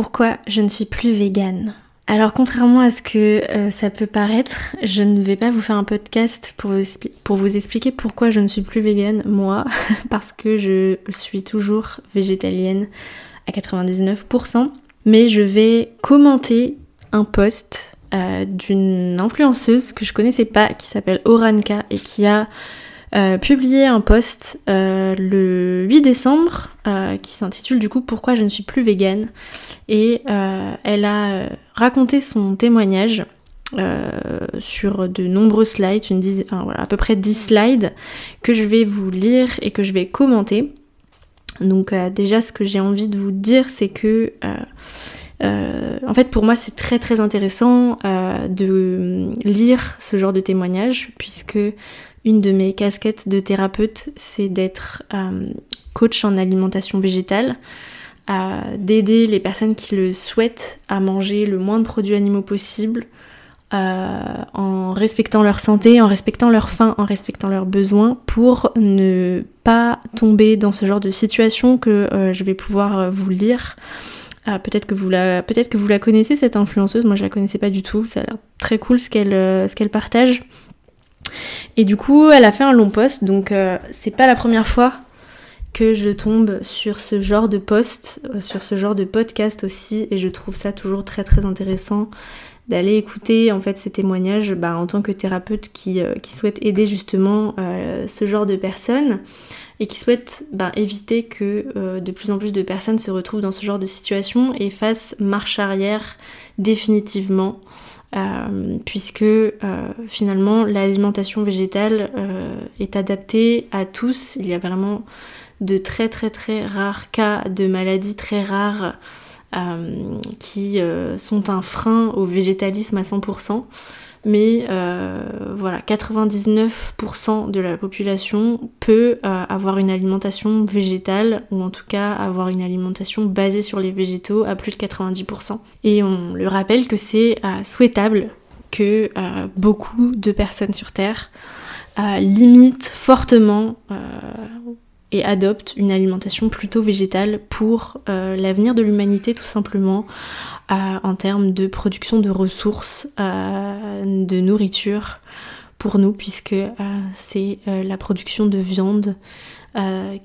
pourquoi je ne suis plus végane. Alors contrairement à ce que euh, ça peut paraître, je ne vais pas vous faire un podcast pour vous, expliquer pourquoi je ne suis plus végane, moi, parce que je suis toujours végétalienne à 99%, mais je vais commenter un post euh, d'une influenceuse que je connaissais pas, qui s'appelle Oranka et qui a euh, publié un post euh, le 8 décembre euh, qui s'intitule du coup Pourquoi je ne suis plus végane? Et elle a raconté son témoignage sur de nombreux slides, une enfin, voilà, à peu près 10 slides que je vais vous lire et que je vais commenter. Donc déjà ce que j'ai envie de vous dire c'est que en fait, pour moi, c'est très très intéressant de lire ce genre de témoignage, puisque une de mes casquettes de thérapeute, c'est d'être euh, coach en alimentation végétale, d'aider les personnes qui le souhaitent à manger le moins de produits animaux possible, euh, en respectant leur santé, en respectant leur faim, en respectant leurs besoins, pour ne pas tomber dans ce genre de situation que euh, je vais pouvoir vous lire. peut-être que vous la peut-être que vous la connaissez cette influenceuse, moi je la connaissais pas du tout, ça a l'air très cool ce qu'elle ce qu'elle partage. Et du coup, elle a fait un long post, donc euh, c'est pas la première fois que je tombe sur ce genre de post, euh, sur ce genre de podcast aussi, et je trouve ça toujours très très intéressant d'aller écouter en fait ces témoignages bah, en tant que thérapeute qui, euh, souhaite aider justement ce genre de personnes et qui souhaite bah, éviter que de plus en plus de personnes se retrouvent dans ce genre de situation et fassent marche arrière définitivement euh, puisque euh, finalement l'alimentation végétale euh, est adaptée à tous. Il y a vraiment de très très très rares cas de maladies très rares qui sont un frein au végétalisme à 100% mais euh, voilà, 99% de la population peut euh, avoir une alimentation végétale, ou en tout cas avoir une alimentation basée sur les végétaux à plus de 90%. Et on le rappelle que c'est euh, souhaitable que beaucoup de personnes sur Terre limitent fortement et adoptent une alimentation plutôt végétale pour l'avenir de l'humanité tout simplement, en termes de production de ressources, euh, de nourriture pour nous, puisque euh, c'est euh, la production de viande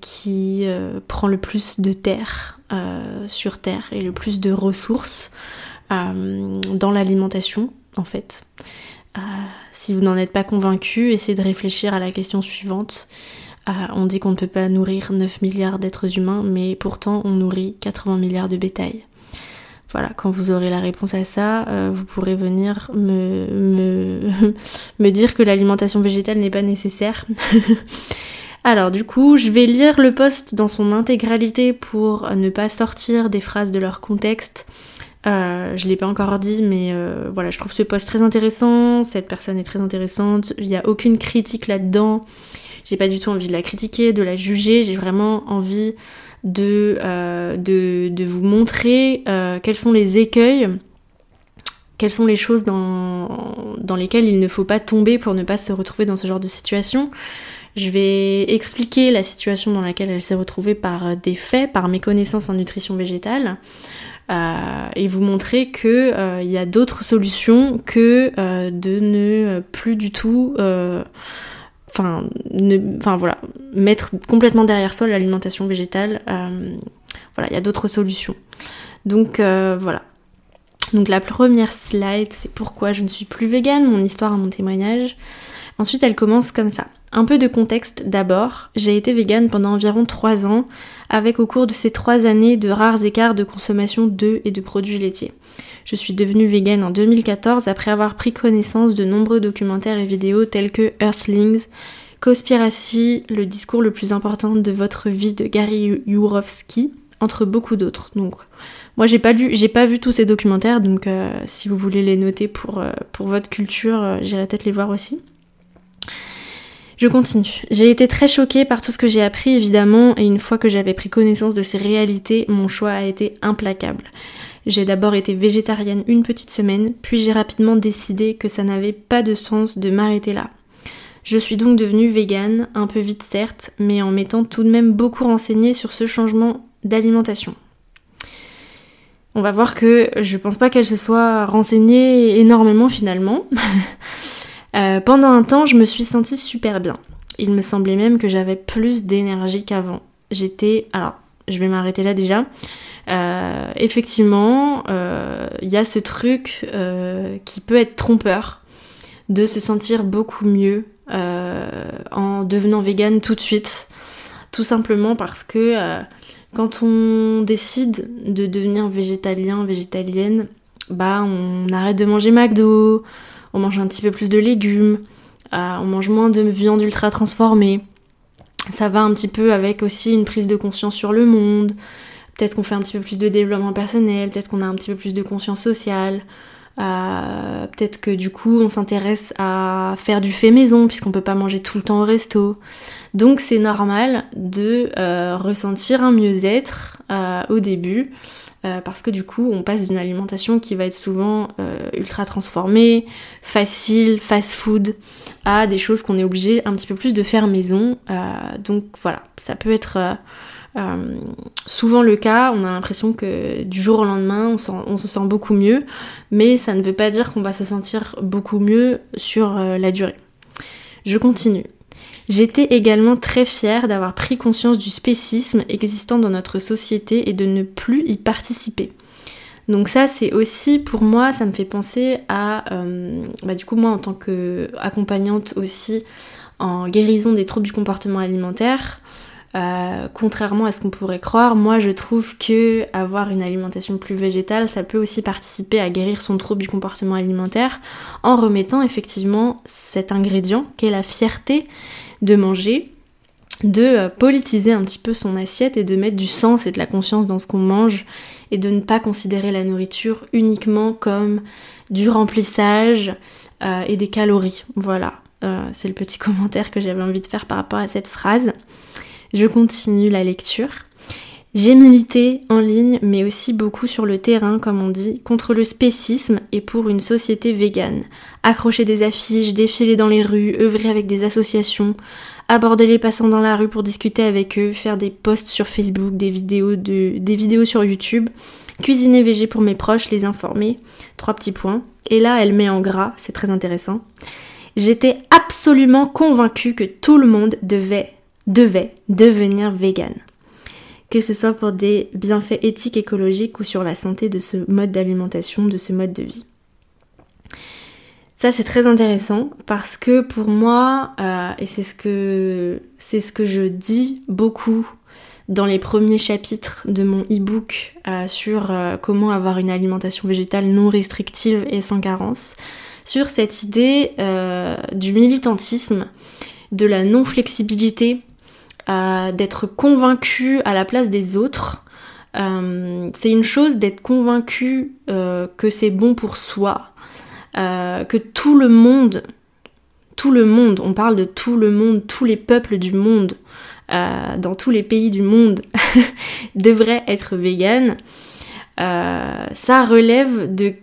qui prend le plus de terre sur terre et le plus de ressources dans l'alimentation en fait. si vous n'en êtes pas convaincu, essayez de réfléchir à la question suivante. On dit qu'on ne peut pas nourrir 9 milliards d'êtres humains, mais pourtant on nourrit 80 milliards de bétail. Voilà, quand vous aurez la réponse à ça, euh, vous pourrez venir me, me, me dire que l'alimentation végétale n'est pas nécessaire. Alors du coup, je vais lire le post dans son intégralité pour ne pas sortir des phrases de leur contexte. Euh, je l'ai pas encore dit, mais euh, voilà, je trouve ce post très intéressant. Cette personne est très intéressante. Il n'y a aucune critique là-dedans. J'ai pas du tout envie de la critiquer, de la juger. J'ai vraiment envie euh, de, de, vous montrer euh, quels sont les écueils, quelles sont les choses dans, dans lesquelles il ne faut pas tomber pour ne pas se retrouver dans ce genre de situation. Je vais expliquer la situation dans laquelle elle s'est retrouvée par des faits, par mes connaissances en nutrition végétale. Euh, et vous montrer que il y a d'autres solutions que de ne plus du tout enfin, enfin voilà, mettre complètement derrière soi l'alimentation végétale. Euh, voilà, il y a d'autres solutions. Donc euh, voilà. Donc la première slide, c'est pourquoi je ne suis plus végane, mon histoire mon témoignage. Ensuite, elle commence comme ça. Un peu de contexte d'abord. J'ai été végane pendant environ 3 ans, avec au cours de ces 3 années de rares écarts de consommation d'œufs et de produits laitiers. Je suis devenue végane en 2014 après avoir pris connaissance de nombreux documentaires et vidéos tels que Earthlings, Conspiracy, le discours le plus important de votre vie de Gary Yourofsky, entre beaucoup d'autres. Donc moi j'ai pas lu, j'ai pas vu tous ces documentaires, donc euh, si vous voulez les noter pour, euh, votre culture, euh, j'irai peut-être les voir aussi. Je continue. J'ai été très choquée par tout ce que j'ai appris évidemment, et une fois que j'avais pris connaissance de ces réalités, mon choix a été implacable. J'ai d'abord été végétarienne une petite semaine, puis j'ai rapidement décidé que ça n'avait pas de sens de m'arrêter là. Je suis donc devenue végane, un peu vite certes, mais en m'étant tout de même beaucoup renseignée sur ce changement d'alimentation. on va voir que je pense pas qu'elle se soit renseignée énormément finalement. Euh, pendant un temps, je me suis sentie super bien. Il me semblait même que j'avais plus d'énergie qu'avant. J'étais... Alors, je vais m'arrêter là déjà. Euh, effectivement, il euh, y a ce truc qui peut être trompeur de se sentir beaucoup mieux en devenant végane tout de suite. Tout simplement parce que quand on décide de devenir végétalien, végétalienne, bah on arrête de manger McDo, on mange un petit peu plus de légumes, euh, on mange moins de viande ultra transformée. Ça va un petit peu avec aussi une prise de conscience sur le monde. Peut-être qu'on fait un petit peu plus de développement personnel, peut-être qu'on a un petit peu plus de conscience sociale. Euh, peut-être que du coup on s'intéresse à faire du fait maison puisqu'on peut pas manger tout le temps au resto. Donc c'est normal de euh, ressentir un mieux-être au début parce que du coup on passe d'une alimentation qui va être souvent ultra transformée, facile, fast-food, à des choses qu'on est obligé un petit peu plus de faire maison. donc voilà, ça peut être euh, souvent le cas, on a l'impression que du jour au lendemain, on, se sent beaucoup mieux, mais ça ne veut pas dire qu'on va se sentir beaucoup mieux sur euh, la durée. Je continue. J'étais également très fière d'avoir pris conscience du spécisme existant dans notre société et de ne plus y participer. Donc ça, c'est aussi pour moi, ça me fait penser à, euh, bah, du coup moi en tant qu'accompagnante aussi en guérison des troubles du comportement alimentaire, euh, contrairement à ce qu'on pourrait croire, moi je trouve que avoir une alimentation plus végétale, ça peut aussi participer à guérir son trouble du comportement alimentaire en remettant effectivement cet ingrédient qu'est la fierté de manger, de euh, politiser un petit peu son assiette et de mettre du sens et de la conscience dans ce qu'on mange et de ne pas considérer la nourriture uniquement comme du remplissage euh, et des calories. Voilà, c'est le petit commentaire que j'avais envie de faire par rapport à cette phrase. Je continue la lecture. J'ai milité en ligne, mais aussi beaucoup sur le terrain, comme on dit, contre le spécisme et pour une société végane. Accrocher des affiches, défiler dans les rues, œuvrer avec des associations, aborder les passants dans la rue pour discuter avec eux, faire des posts sur Facebook, des vidéos, de, des vidéos sur YouTube, cuisiner végé pour mes proches, les informer. Trois petits points. Et là, elle met en gras, c'est très intéressant. J'étais absolument convaincue que tout le monde devait devait devenir vegan. Que ce soit pour des bienfaits éthiques, écologiques ou sur la santé de ce mode d'alimentation, de ce mode de vie. Ça c'est très intéressant parce que pour moi, euh, et c'est ce que c'est ce que je dis beaucoup dans les premiers chapitres de mon e-book euh, sur euh, comment avoir une alimentation végétale non restrictive et sans carence, sur cette idée du militantisme, de la non-flexibilité d'être convaincu à la place des autres. Euh, c'est une chose d'être convaincu euh, que c'est bon pour soi, euh, que tout le monde, tout le monde, on parle de tout le monde, tous les peuples du monde, dans tous les pays du monde, devraient être vegan. ça relève de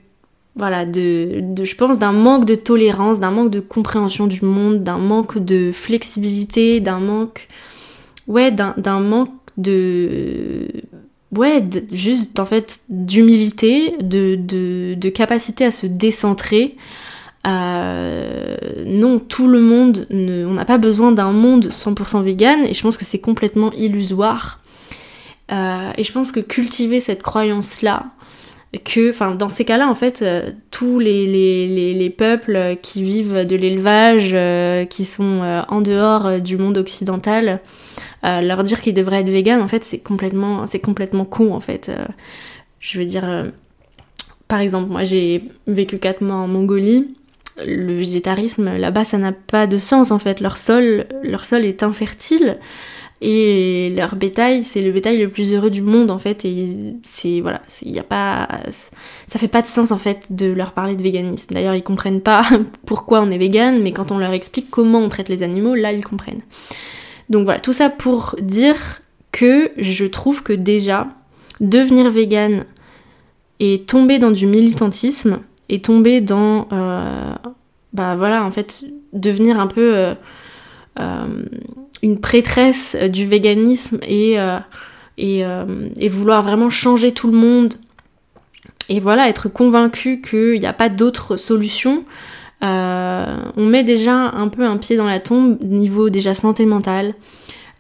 voilà, de, de, je pense, d'un manque de tolérance, d'un manque de compréhension du monde, d'un manque de flexibilité, d'un manque ouais, d'un manque de. Ouais, juste en fait d'humilité, de, de, de, capacité à se décentrer. Euh, non, tout le monde, ne, on n'a pas besoin d'un monde 100% vegan et je pense que c'est complètement illusoire. Euh, et je pense que cultiver cette croyance-là, que, dans ces cas-là, en fait, euh, tous les, peuples qui vivent de l'élevage, qui sont en dehors du monde occidental, euh, leur dire qu'ils devraient être vegan, en fait, c'est complètement, c'est complètement con, en fait. Euh, je veux dire, euh, par exemple, moi j'ai vécu 4 mois en Mongolie. Le végétarisme, là-bas, ça n'a pas de sens, en fait. Leur sol, leur sol est infertile et leur bétail c'est le bétail le plus heureux du monde en fait et c'est voilà il y a pas ça fait pas de sens en fait de leur parler de véganisme d'ailleurs ils comprennent pas pourquoi on est vegan mais quand on leur explique comment on traite les animaux là ils comprennent donc voilà, tout ça pour dire que je trouve que déjà, devenir vegan et tomber dans du militantisme et tomber dans, euh, bah voilà, en fait, devenir un peu euh, euh, une prêtresse du véganisme et, et, et, vouloir vraiment changer tout le monde. Et voilà, être convaincu qu'il n'y a pas d'autre solution, euh, on met déjà un peu un pied dans la tombe niveau déjà santé mentale,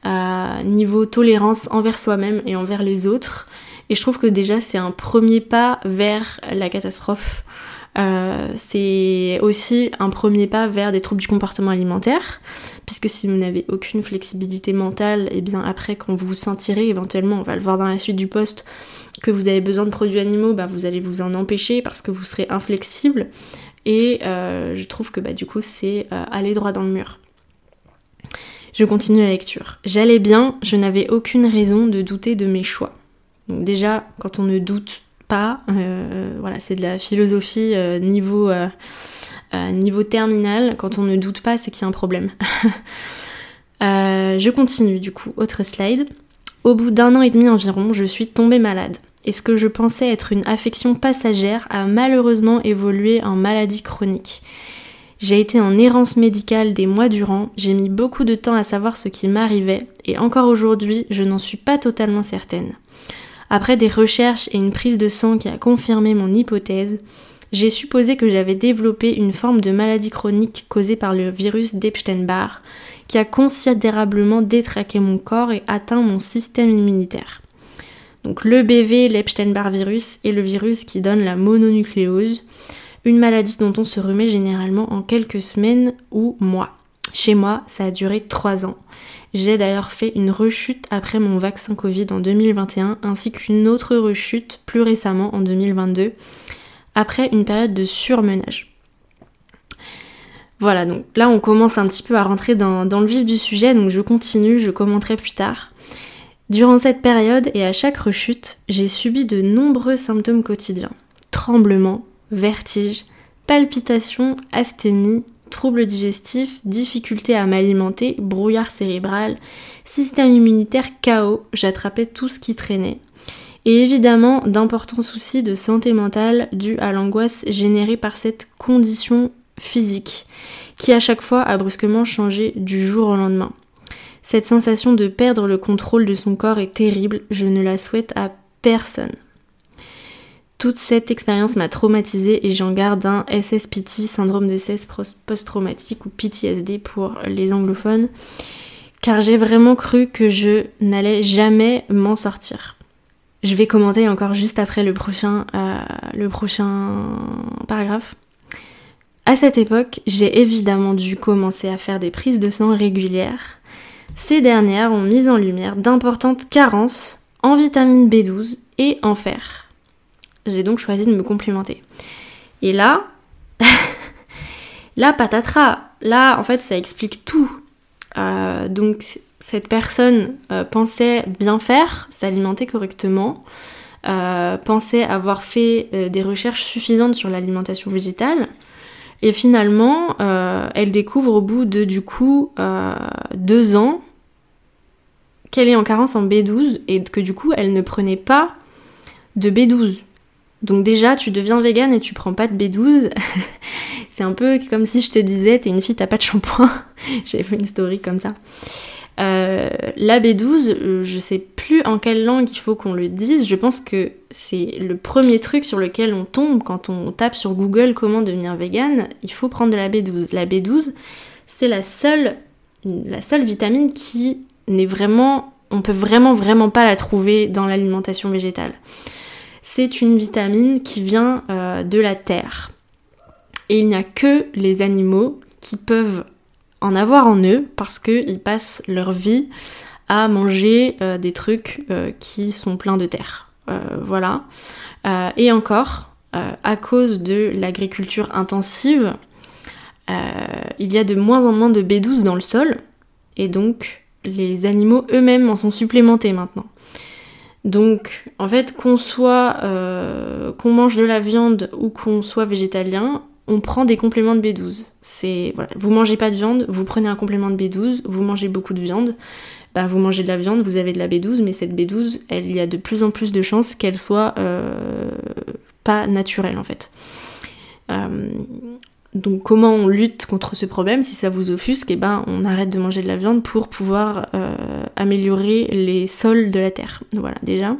euh, niveau tolérance envers soi-même et envers les autres. Et je trouve que déjà c'est un premier pas vers la catastrophe. Euh, c'est aussi un premier pas vers des troubles du comportement alimentaire, puisque si vous n'avez aucune flexibilité mentale, et eh bien après quand vous vous sentirez éventuellement, on va le voir dans la suite du poste, que vous avez besoin de produits animaux, bah, vous allez vous en empêcher parce que vous serez inflexible. Et euh, je trouve que bah, du coup c'est euh, aller droit dans le mur. Je continue la lecture. J'allais bien, je n'avais aucune raison de douter de mes choix. Déjà, quand on ne doute pas, euh, voilà, c'est de la philosophie niveau, niveau terminal. Quand on ne doute pas, c'est qu'il y a un problème. je continue du coup, autre slide. Au bout d'un an et demi environ, je suis tombée malade et ce que je pensais être une affection passagère a malheureusement évolué en maladie chronique. J'ai été en errance médicale des mois durant, j'ai mis beaucoup de temps à savoir ce qui m'arrivait, et encore aujourd'hui, je n'en suis pas totalement certaine. Après des recherches et une prise de sang qui a confirmé mon hypothèse, j'ai supposé que j'avais développé une forme de maladie chronique causée par le virus d'Epstein-Barr, qui a considérablement détraqué mon corps et atteint mon système immunitaire. Donc le BV, l'Epstein-Barr virus, est le virus qui donne la mononucléose, une maladie dont on se remet généralement en quelques semaines ou mois. Chez moi, ça a duré 3 ans. J'ai d'ailleurs fait une rechute après mon vaccin Covid en 2021, ainsi qu'une autre rechute plus récemment en 2022, après une période de surmenage. Voilà, donc là on commence un petit peu à rentrer dans, dans le vif du sujet, donc je continue, je commenterai plus tard. Durant cette période et à chaque rechute, j'ai subi de nombreux symptômes quotidiens. Tremblements, vertiges, palpitations, asthénie, troubles digestifs, difficultés à m'alimenter, brouillard cérébral, système immunitaire chaos, j'attrapais tout ce qui traînait. Et évidemment d'importants soucis de santé mentale dus à l'angoisse générée par cette condition physique, qui à chaque fois a brusquement changé du jour au lendemain. Cette sensation de perdre le contrôle de son corps est terrible, je ne la souhaite à personne. Toute cette expérience m'a traumatisée et j'en garde un SSPT, syndrome de cesse post-traumatique ou PTSD pour les anglophones, car j'ai vraiment cru que je n'allais jamais m'en sortir. Je vais commenter encore juste après le prochain, euh, le prochain paragraphe. À cette époque, j'ai évidemment dû commencer à faire des prises de sang régulières ces dernières ont mis en lumière d'importantes carences en vitamine B12 et en fer. J'ai donc choisi de me complémenter. Et là, là, patatras, là, en fait, ça explique tout. Euh, donc, cette personne euh, pensait bien faire, s'alimenter correctement, euh, pensait avoir fait des recherches suffisantes sur l'alimentation végétale, et finalement, euh, elle découvre au bout de du coup euh, deux ans qu'elle est en carence en B12 et que du coup elle ne prenait pas de B12. Donc déjà tu deviens vegan et tu prends pas de B12. C'est un peu comme si je te disais t'es une fille t'as pas de shampoing. J'avais fait une story comme ça. Euh, la B12, euh, je sais plus en quelle langue il faut qu'on le dise. Je pense que c'est le premier truc sur lequel on tombe quand on tape sur Google comment devenir vegan. Il faut prendre de la B12. La B12, c'est la seule, la seule vitamine qui n'est vraiment, on peut vraiment vraiment pas la trouver dans l'alimentation végétale. C'est une vitamine qui vient euh, de la terre. Et il n'y a que les animaux qui peuvent en avoir en eux parce qu'ils passent leur vie à manger euh, des trucs euh, qui sont pleins de terre. Euh, voilà. et encore, à cause de l'agriculture intensive, il y a de moins en moins de B12 dans le sol et donc les animaux eux-mêmes en sont supplémentés maintenant. Donc, en fait, qu'on soit, qu'on mange de la viande ou qu'on soit végétalien, on prend des compléments de B12. C'est voilà, vous mangez pas de viande, vous prenez un complément de B12, vous mangez beaucoup de viande, bah vous mangez de la viande, vous avez de la B12, mais cette B12, elle, il y a de plus en plus de chances qu'elle soit euh, pas naturelle en fait. Euh, donc comment on lutte contre ce problème? Si ça vous offusque, eh ben on arrête de manger de la viande pour pouvoir euh, améliorer les sols de la terre. Voilà déjà.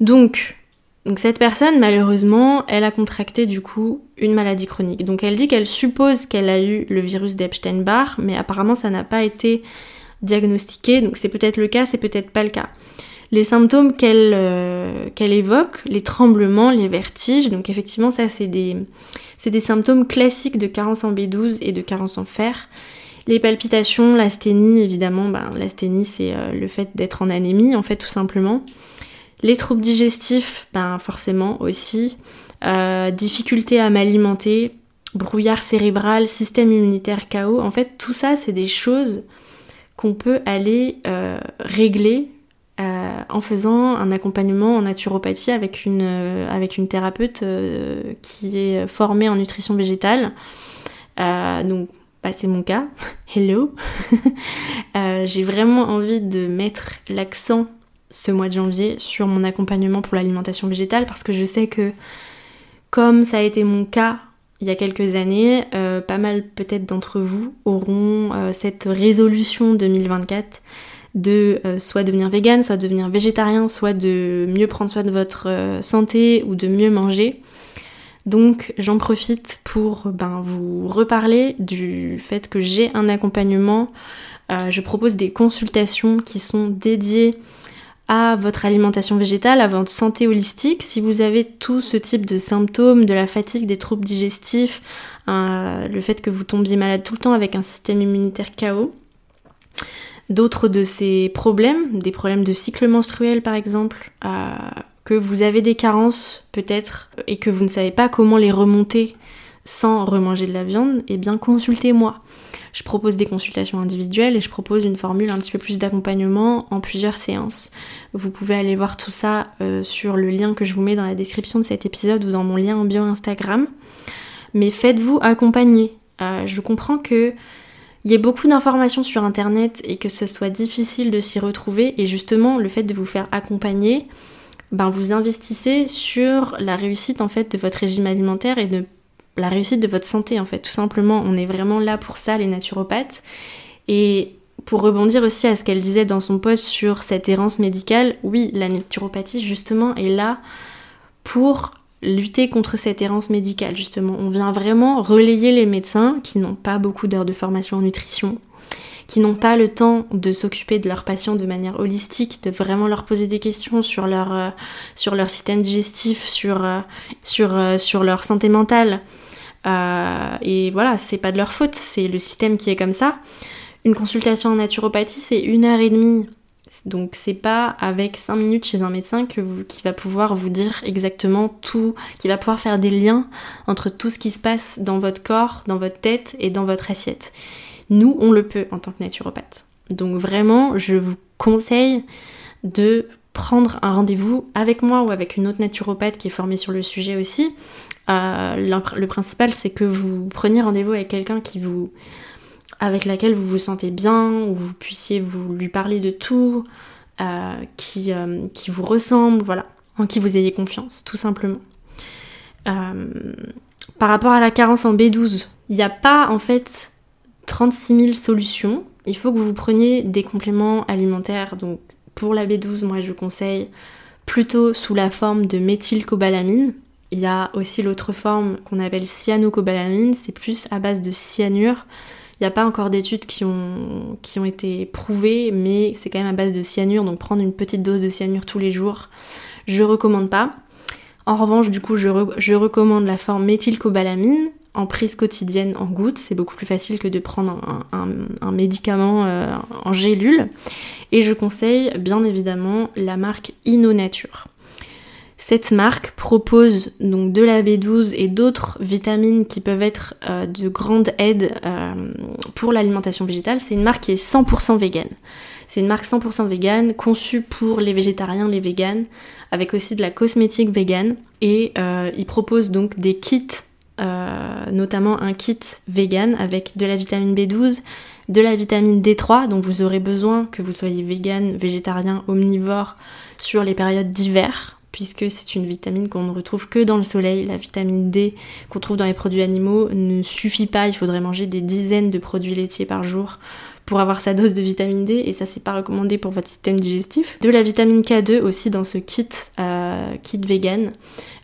Donc Donc cette personne, malheureusement, elle a contracté du coup une maladie chronique. Donc elle dit qu'elle suppose qu'elle a eu le virus d'Epstein-Barr, mais apparemment ça n'a pas été diagnostiqué, donc c'est peut-être le cas, c'est peut-être pas le cas. Les symptômes qu'elle euh, évoque, les tremblements, les vertiges, donc effectivement ça c'est des, des symptômes classiques de carence en B12 et de carence en fer. Les palpitations, l'asthénie, évidemment, ben, l'asthénie c'est euh, le fait d'être en anémie en fait tout simplement. Les troubles digestifs, ben forcément aussi. Euh, difficulté à m'alimenter, brouillard cérébral, système immunitaire chaos. En fait, tout ça, c'est des choses qu'on peut aller euh, régler euh, en faisant un accompagnement en naturopathie avec une, thérapeute qui est formée en nutrition végétale. donc, bah, c'est mon cas. Hello. J'ai vraiment envie de mettre l'accent ce mois de janvier sur mon accompagnement pour l'alimentation végétale parce que je sais que comme ça a été mon cas il y a quelques années, euh, pas mal peut-être d'entre vous auront euh, cette résolution 2024 de euh, soit devenir vegan, soit devenir végétarien, soit de mieux prendre soin de votre santé ou de mieux manger. Donc j'en profite pour ben, vous reparler du fait que j'ai un accompagnement. je propose des consultations qui sont dédiées à votre alimentation végétale, à votre santé holistique. Si vous avez tout ce type de symptômes, de la fatigue, des troubles digestifs, euh, le fait que vous tombiez malade tout le temps avec un système immunitaire KO, d'autres de ces problèmes, des problèmes de cycle menstruel par exemple, euh, que vous avez des carences peut-être et que vous ne savez pas comment les remonter sans remanger de la viande, eh bien consultez-moi. Je propose des consultations individuelles et je propose une formule un petit peu plus d'accompagnement en plusieurs séances. Vous pouvez aller voir tout ça euh, sur le lien que je vous mets dans la description de cet épisode ou dans mon lien en bio Instagram. Mais faites-vous accompagner. Euh, je comprends que il y a beaucoup d'informations sur internet et que ce soit difficile de s'y retrouver et justement le fait de vous faire accompagner, ben vous investissez sur la réussite en fait de votre régime alimentaire et de la réussite de votre santé en fait. Tout simplement, on est vraiment là pour ça, les naturopathes. Et pour rebondir aussi à ce qu'elle disait dans son post sur cette errance médicale, oui, la naturopathie justement est là pour lutter contre cette errance médicale justement. On vient vraiment relayer les médecins qui n'ont pas beaucoup d'heures de formation en nutrition, qui n'ont pas le temps de s'occuper de leurs patients de manière holistique, de vraiment leur poser des questions sur leur, euh, sur leur système digestif, sur, euh, sur, euh, sur leur santé mentale. Et voilà, c'est pas de leur faute, c'est le système qui est comme ça. Une consultation en naturopathie, c'est une heure et demie. Donc c'est pas avec 5 minutes chez un médecin que qui va pouvoir vous dire exactement tout, qui va pouvoir faire des liens entre tout ce qui se passe dans votre corps, dans votre tête et dans votre assiette. Nous, on le peut en tant que naturopathe. Donc vraiment, je vous conseille de prendre un rendez-vous avec moi ou avec une autre naturopathe qui est formée sur le sujet aussi euh, le principal, c'est que vous preniez rendez-vous avec quelqu'un qui vous, avec laquelle vous vous sentez bien, où vous puissiez vous lui parler de tout, euh, qui, euh, qui vous ressemble, voilà, en qui vous ayez confiance, tout simplement. par rapport à la carence en B12, il n'y a pas en fait 36 000 solutions. Il faut que vous preniez des compléments alimentaires. Donc pour la B12, moi je conseille plutôt sous la forme de méthylcobalamine. Il y a aussi l'autre forme qu'on appelle cyanocobalamine, c'est plus à base de cyanure. Il n'y a pas encore d'études qui ont, été prouvées, mais c'est quand même à base de cyanure, donc prendre une petite dose de cyanure tous les jours, je recommande pas. En revanche, du coup, je, recommande la forme méthylcobalamine en prise quotidienne en gouttes. C'est beaucoup plus facile que de prendre un, médicament euh, en gélule. Et je conseille bien évidemment la marque InnoNature. Cette marque propose donc de la B12 et d'autres vitamines qui peuvent être euh, de grande aide euh, pour l'alimentation végétale. C'est une marque qui est 100% végane. C'est une marque 100% végane, conçue pour les végétariens, les véganes, avec aussi de la cosmétique végane. Et euh, ils proposent donc des kits, notamment un kit vegan avec de la vitamine B12, de la vitamine D3 dont vous aurez besoin que vous soyez vegan, végétarien, omnivore sur les périodes d'hiver puisque c'est une vitamine qu'on ne retrouve que dans le soleil. La vitamine D qu'on trouve dans les produits animaux ne suffit pas, il faudrait manger des dizaines de produits laitiers par jour pour avoir sa dose de vitamine D et ça c'est pas recommandé pour votre système digestif. De la vitamine K2 aussi dans ce kit, euh, kit vegan,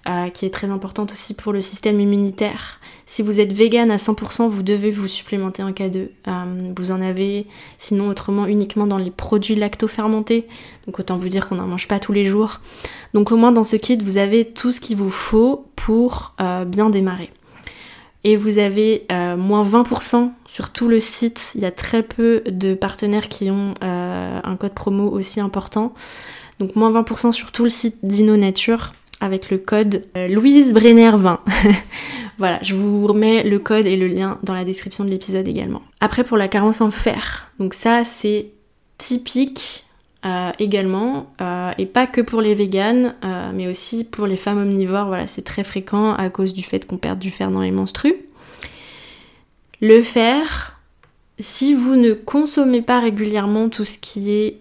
euh, qui est très importante aussi pour le système immunitaire. Si vous êtes vegan à 100%, vous devez vous supplémenter en K2. Euh, vous en avez sinon autrement uniquement dans les produits lacto-fermentés. Donc autant vous dire qu'on n'en mange pas tous les jours. Donc au moins dans ce kit, vous avez tout ce qu'il vous faut pour bien démarrer. Et vous avez euh, moins 20% sur tout le site. Il y a très peu de partenaires qui ont un code promo aussi important. Donc moins 20% sur tout le site Dino Nature avec le code Louise Brenner 20. Voilà, je vous remets le code et le lien dans la description de l'épisode également. Après pour la carence en fer, donc ça c'est typique euh, également, euh, et pas que pour les véganes, euh, mais aussi pour les femmes omnivores, voilà, c'est très fréquent à cause du fait qu'on perd du fer dans les menstrues. Le fer, si vous ne consommez pas régulièrement tout ce qui est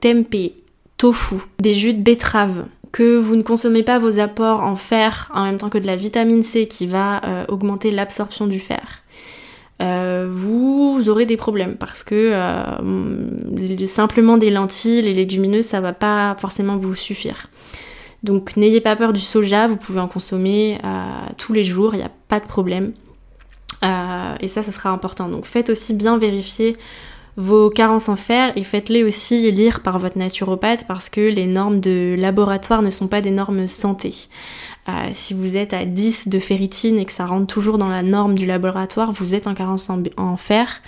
tempeh, tofu, des jus de betterave, que vous ne consommez pas vos apports en fer en même temps que de la vitamine C qui va augmenter l'absorption du fer, euh, vous aurez des problèmes parce que euh, simplement des lentilles, les légumineuses, ça va pas forcément vous suffire. Donc n'ayez pas peur du soja, vous pouvez en consommer tous les jours, il n'y a pas de problème. et ça, ce sera important. Donc faites aussi bien vérifier vos carences en fer et faites-les aussi lire par votre naturopathe parce que les normes de laboratoire ne sont pas des normes santé. Euh, si vous êtes à 10 de ferritine et que ça rentre toujours dans la norme du laboratoire, vous êtes en carence en, fer,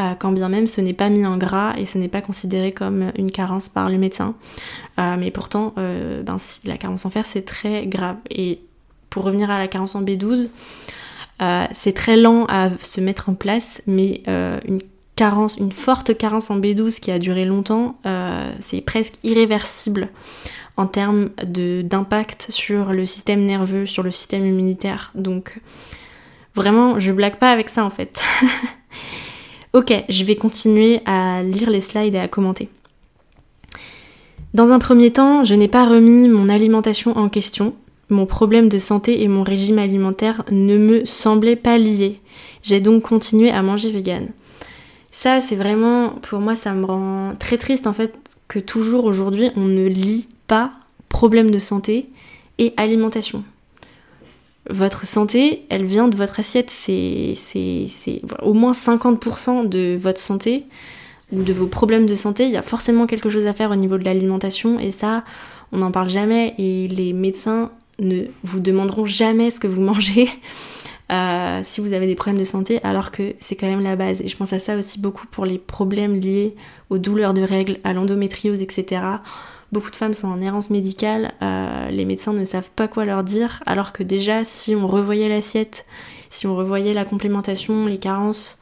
euh, quand bien même ce n'est pas mis en gras et ce n'est pas considéré comme une carence par le médecin. Euh, mais pourtant, ben, la carence en fer c'est très grave. Et pour revenir à la carence en B12, c'est très lent à se mettre en place, mais une carence, une forte carence en B12 qui a duré longtemps, c'est presque irréversible en termes d'impact sur le système nerveux, sur le système immunitaire. Donc vraiment, je blague pas avec ça en fait. ok, je vais continuer à lire les slides et à commenter. Dans un premier temps, je n'ai pas remis mon alimentation en question. Mon problème de santé et mon régime alimentaire ne me semblaient pas liés. J'ai donc continué à manger vegan. Ça, c'est vraiment, pour moi, ça me rend très triste en fait que toujours aujourd'hui on ne lit pas problème de santé et alimentation. Votre santé, elle vient de votre assiette, c'est au moins 50% de votre santé ou de vos problèmes de santé, il y a forcément quelque chose à faire au niveau de l'alimentation et ça, on n'en parle jamais et les médecins ne vous demanderont jamais ce que vous mangez. Euh, si vous avez des problèmes de santé, alors que c'est quand même la base. Et je pense à ça aussi beaucoup pour les problèmes liés aux douleurs de règles, à l'endométriose, etc. Beaucoup de femmes sont en errance médicale, euh, les médecins ne savent pas quoi leur dire, alors que déjà, si on revoyait l'assiette, si on revoyait la complémentation, les carences,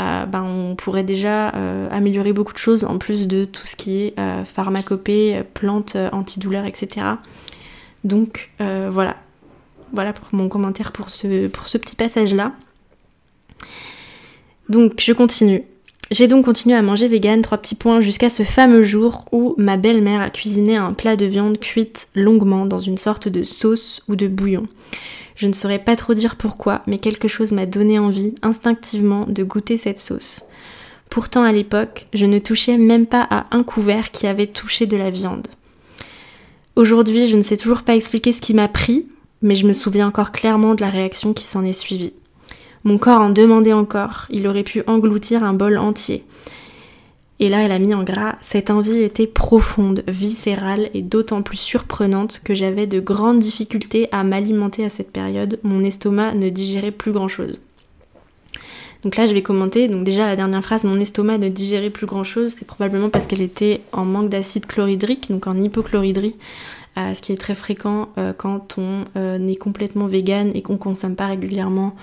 euh, ben, on pourrait déjà améliorer beaucoup de choses en plus de tout ce qui est pharmacopée, plantes antidouleurs, etc. Donc voilà, voilà pour mon commentaire pour ce, pour ce petit passage-là. Donc je continue. J'ai donc continué à manger vegan, trois petits points, jusqu'à ce fameux jour où ma belle-mère a cuisiné un plat de viande cuite longuement dans une sorte de sauce ou de bouillon. Je ne saurais pas trop dire pourquoi, mais quelque chose m'a donné envie instinctivement de goûter cette sauce. Pourtant à l'époque, je ne touchais même pas à un couvert qui avait touché de la viande. Aujourd'hui, je ne sais toujours pas expliquer ce qui m'a pris, mais je me souviens encore clairement de la réaction qui s'en est suivie. Mon corps en demandait encore, il aurait pu engloutir un bol entier. Et là, elle a mis en gras, cette envie était profonde, viscérale et d'autant plus surprenante que j'avais de grandes difficultés à m'alimenter à cette période, mon estomac ne digérait plus grand-chose. Donc là, je vais commenter. Donc déjà, la dernière phrase, mon estomac ne digérait plus grand-chose, c'est probablement parce qu'elle était en manque d'acide chlorhydrique, donc en hypochlorhydrie, ce qui est très fréquent euh, quand on euh, est complètement vegan et qu'on consomme pas régulièrement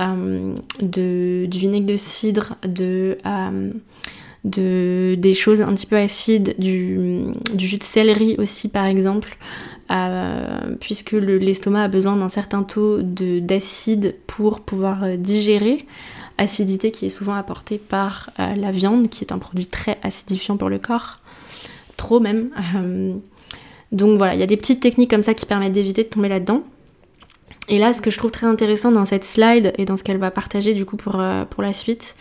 euh, de, du vinaigre de cidre, de, de, des choses un petit peu acides, du, du jus de céleri aussi par exemple, puisque l'estomac a besoin d'un certain taux d'acide pour pouvoir digérer acidité qui est souvent apportée par la viande, qui est un produit très acidifiant pour le corps, trop même. Donc voilà, il y a des petites techniques comme ça qui permettent d'éviter de tomber là-dedans. Et là, ce que je trouve très intéressant dans cette slide et dans ce qu'elle va partager du coup pour, euh, la suite,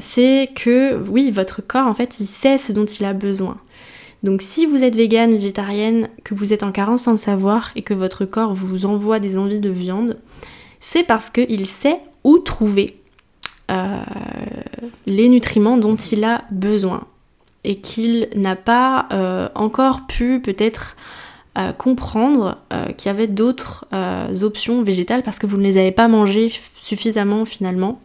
c'est que oui, votre corps en fait, il sait ce dont il a besoin. Donc si vous êtes végane, végétarienne, que vous êtes en carence sans le savoir et que votre corps vous envoie des envies de viande, c'est parce qu'il sait où trouver euh, les nutriments dont il a besoin et qu'il n'a pas euh, encore pu peut-être euh, comprendre qu'il y avait d'autres options végétales parce que vous ne les avez pas mangées suffisamment finalement.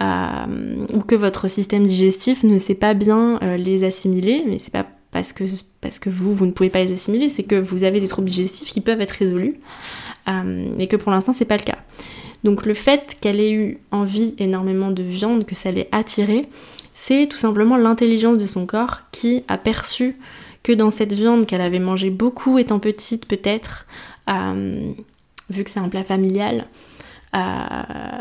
ou que votre système digestif ne sait pas bien les assimiler, mais c'est pas parce que, vous, vous ne pouvez pas les assimiler, c'est que vous avez des troubles digestifs qui peuvent être résolus, euh, mais que pour l'instant, c'est pas le cas. Donc le fait qu'elle ait eu envie énormément de viande, que ça l'ait attirée, c'est tout simplement l'intelligence de son corps qui a perçu que dans cette viande qu'elle avait mangée beaucoup étant petite peut-être, euh, vu que c'est un plat familial, euh,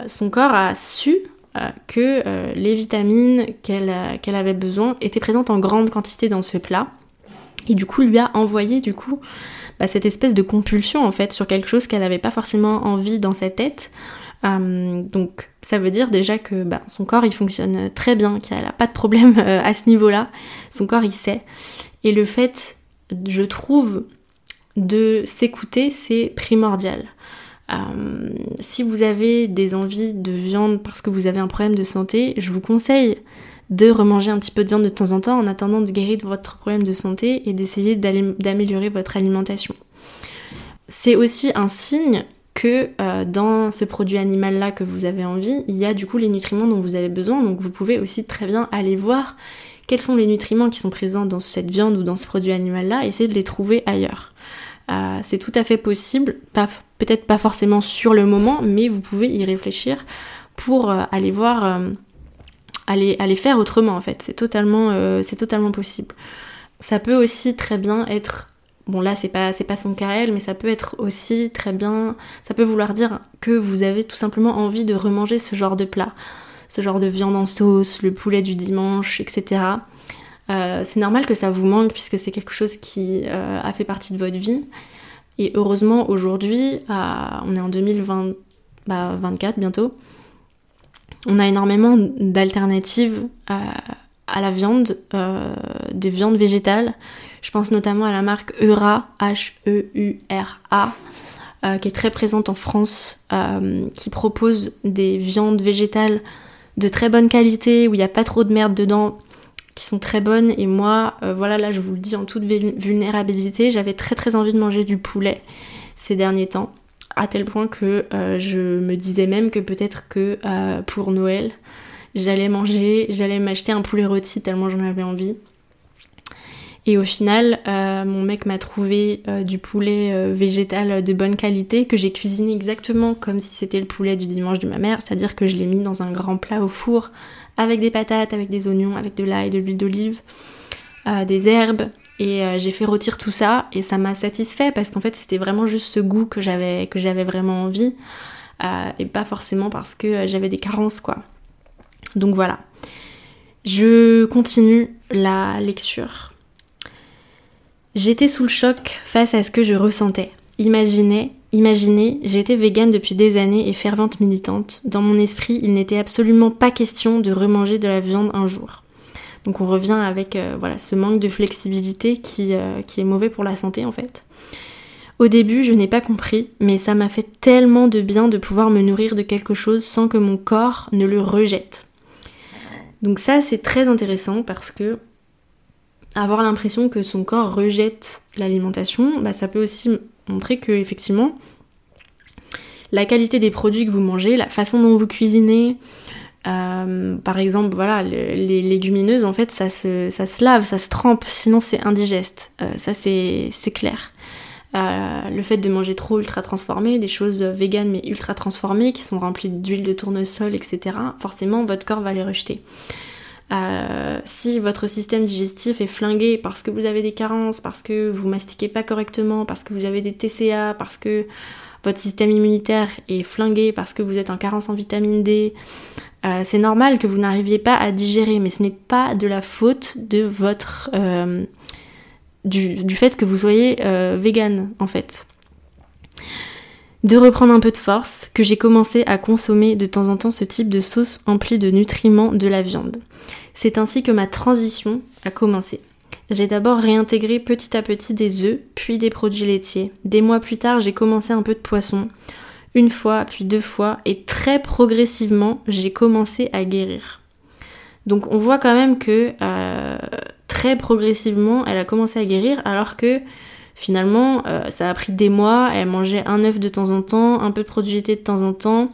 son corps a su euh, que les vitamines qu'elle avait besoin étaient présentes en grande quantité dans ce plat. Et du coup, lui a envoyé du coup bah, cette espèce de compulsion en fait sur quelque chose qu'elle n'avait pas forcément envie dans sa tête. Donc ça veut dire déjà que bah, son corps il fonctionne très bien, qu'elle n'a pas de problème à ce niveau-là. Son corps il sait. Et le fait, je trouve, de s'écouter, c'est primordial. Euh, si vous avez des envies de viande parce que vous avez un problème de santé, je vous conseille de remanger un petit peu de viande de temps en temps en attendant de guérir votre problème de santé et d'essayer d'améliorer votre alimentation. C'est aussi un signe que euh, dans ce produit animal-là que vous avez envie, il y a du coup les nutriments dont vous avez besoin, donc vous pouvez aussi très bien aller voir quels sont les nutriments qui sont présents dans cette viande ou dans ce produit animal-là, et essayer de les trouver ailleurs. Euh, c'est tout à fait possible, peut-être pas forcément sur le moment, mais vous pouvez y réfléchir pour euh, aller voir, aller, faire autrement en fait. C'est totalement, c'est totalement possible. Ça peut aussi très bien être bon là c'est pas c'est pas son cas mais ça peut être aussi très bien ça peut vouloir dire que vous avez tout simplement envie de remanger ce genre de plat ce genre de viande en sauce le poulet du dimanche etc euh, c'est normal que ça vous manque puisque c'est quelque chose qui euh, a fait partie de votre vie. Et heureusement, aujourd'hui, on est en 2024 bah, bientôt, on a énormément d'alternatives à, la viande, euh, des viandes végétales. Je pense notamment à la marque Eura, H-E-U-R-A, qui est très présente en France, qui propose des viandes végétales de très bonne qualité, où il n'y a pas trop de merde dedans, qui sont très bonnes et moi euh, voilà là je vous le dis en toute vulnérabilité j'avais très très envie de manger du poulet ces derniers temps à tel point que euh, je me disais même que peut-être que euh, pour Noël j'allais manger j'allais m'acheter un poulet rôti tellement j'en avais envie et au final, mon mec m'a trouvé du poulet végétal de bonne qualité que j'ai cuisiné exactement comme si c'était le poulet du dimanche de ma mère, c'est-à-dire que je l'ai mis dans un grand plat au four avec des patates, avec des oignons, avec de l'ail, de l'huile d'olive, euh, des herbes. Et euh, j'ai fait rôtir tout ça et ça m'a satisfait parce qu'en fait c'était vraiment juste ce goût que j'avais que j'avais vraiment envie euh, et pas forcément parce que j'avais des carences quoi. Donc voilà. Je continue la lecture. J'étais sous le choc face à ce que je ressentais. Imaginez Imaginez, j'étais végane depuis des années et fervente militante. Dans mon esprit, il n'était absolument pas question de remanger de la viande un jour. Donc on revient avec euh, voilà, ce manque de flexibilité euh, qui est mauvais pour la santé en fait. Au début, je n'ai pas compris, mais ça m'a fait tellement de bien de pouvoir me nourrir de quelque chose sans que mon corps ne le rejette. Donc ça, c'est très intéressant parce que avoir l'impression que son corps rejette l'alimentation, bah, ça peut aussi montrer que effectivement la qualité des produits que vous mangez, la façon dont vous cuisinez, euh, par exemple, voilà, les légumineuses, en fait, ça se, ça se lave, ça se trempe, sinon c'est indigeste. Euh, ça, c'est clair. Euh, le fait de manger trop ultra transformé, des choses véganes mais ultra transformées, qui sont remplies d'huile de tournesol, etc., forcément, votre corps va les rejeter. Euh, si votre système digestif est flingué parce que vous avez des carences, parce que vous mastiquez pas correctement, parce que vous avez des TCA, parce que votre système immunitaire est flingué, parce que vous êtes en carence en vitamine D, euh, c'est normal que vous n'arriviez pas à digérer, mais ce n'est pas de la faute de votre du, fait que vous soyez vegan en fait. de reprendre un peu de force que j'ai commencé à consommer de temps en temps ce type de sauce emplie de nutriments de la viande. C'est ainsi que ma transition a commencé. J'ai d'abord réintégré petit à petit des œufs, puis des produits laitiers. Des mois plus tard, j'ai commencé un peu de poisson, une fois, puis deux fois, et très progressivement, j'ai commencé à guérir. Donc on voit quand même que euh, très progressivement, elle a commencé à guérir, alors que finalement, euh, ça a pris des mois, elle mangeait un œuf de temps en temps, un peu de produits de temps en temps,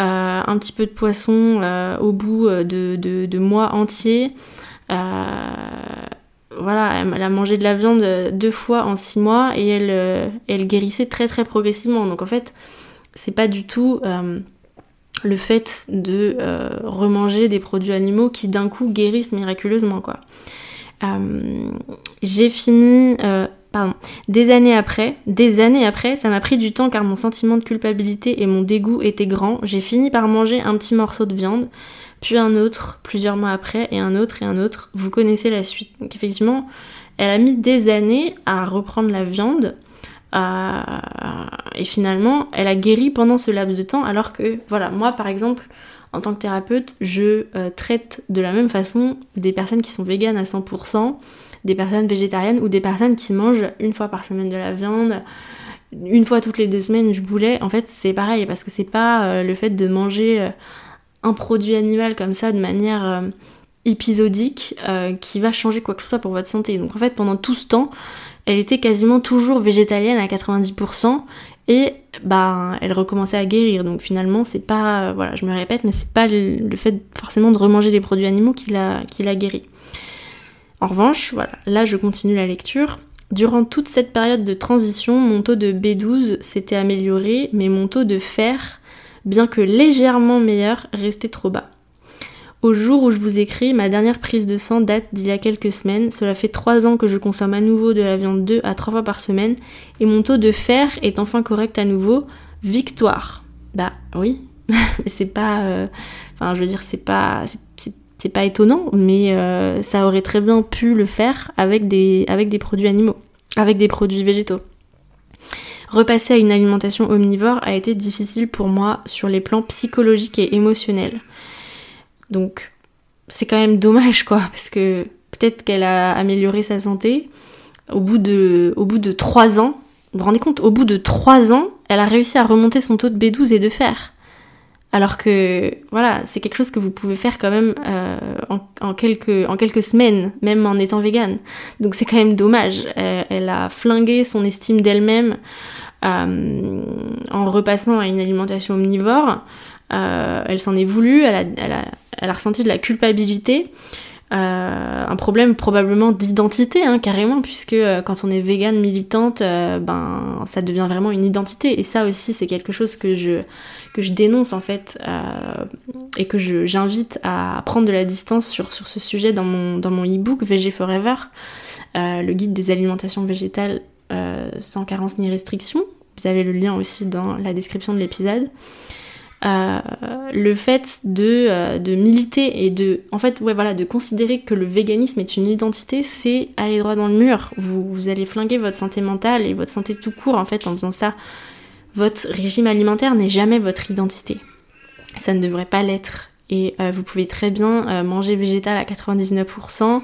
euh, un petit peu de poisson au bout de, de, mois entiers voilà, elle a mangé de la viande euh, deux fois en six mois et elle, euh, elle guérissait très très progressivement. Donc en fait, c'est pas du tout euh, le fait de remanger des produits animaux qui d'un coup guérissent miraculeusement quoi. J'ai fini, pardon, des années après, des années après, ça m'a pris du temps car mon sentiment de culpabilité et mon dégoût étaient grands. J'ai fini par manger un petit morceau de viande puis un autre plusieurs mois après, et un autre et un autre. Vous connaissez la suite. Effectivement, elle a mis des années à reprendre la viande. Euh, et finalement, elle a guéri pendant ce laps de temps, alors que, voilà, moi par exemple, en tant que thérapeute, je euh, traite de la même façon des personnes qui sont véganes à 100%, des personnes végétariennes ou des personnes qui mangent une fois par semaine de la viande, une fois toutes les deux semaines je boulet. En fait, c'est pareil parce que c'est pas euh, le fait de manger un produit animal comme ça de manière euh, épisodique euh, qui va changer quoi que ce soit pour votre santé. Donc en fait pendant tout ce temps, elle était quasiment toujours végétalienne à 90% et bah elle recommençait à guérir. Donc finalement c'est pas, voilà je me répète, mais c'est pas le, fait forcément de remanger des produits animaux qui l'a, qui. En revanche, voilà, là je continue la lecture. Durant toute cette période de transition, mon taux de B12 s'était amélioré, mais mon taux de fer bien que légèrement meilleur, restait trop bas. Au jour où je vous écris, ma dernière prise de sang date d'il y a quelques semaines. Cela fait 3 ans que je consomme à nouveau de la viande 2 à 3 fois par semaine et mon taux de fer est enfin correct à nouveau. Victoire. Bah oui, c'est pas. Euh, je veux c'est pas. C'est pas étonnant, mais euh, ça aurait très bien pu le faire avec des produits animaux, avec des produits végétaux. Repasser à une alimentation omnivore a été difficile pour moi sur les plans psychologiques et émotionnels. Donc c'est quand même dommage quoi, parce que peut-être qu'elle a amélioré sa santé. Au bout de, au bout de 3 ans, vous vous rendez compte, au bout de 3 ans, elle a réussi à remonter son taux de B12 et de fer. Alors que voilà, c'est quelque chose que vous pouvez faire quand même euh, en, quelques, semaines, même en étant végane. Donc c'est quand même dommage. elle a flingué son estime d'elle-même euh, en repassant à une alimentation omnivore. Euh, elle s'en est voulu, elle, a, elle a, ressenti de la culpabilité. Euh, un problème probablement d'identité hein, carrément puisque quand on est végane militante ben ça devient vraiment une identité et ça aussi c'est quelque chose que je que je dénonce en fait et que j'invite à prendre de la distance sur, sur ce sujet dans mon dans mon e-book VG Forever le guide des alimentations végétales sans carence ni restriction vous avez le lien aussi dans la description de l'épisode. Euh, le fait de, euh, de, militer et de en fait voilà de considérer que le véganisme est une identité c'est aller droit dans le mur. Vous, vous, allez flinguer votre santé mentale et votre santé tout court en fait en faisant ça. Votre régime alimentaire n'est jamais votre identité. Ça ne devrait pas l'être. Et euh, vous pouvez très bien manger végétal à 99%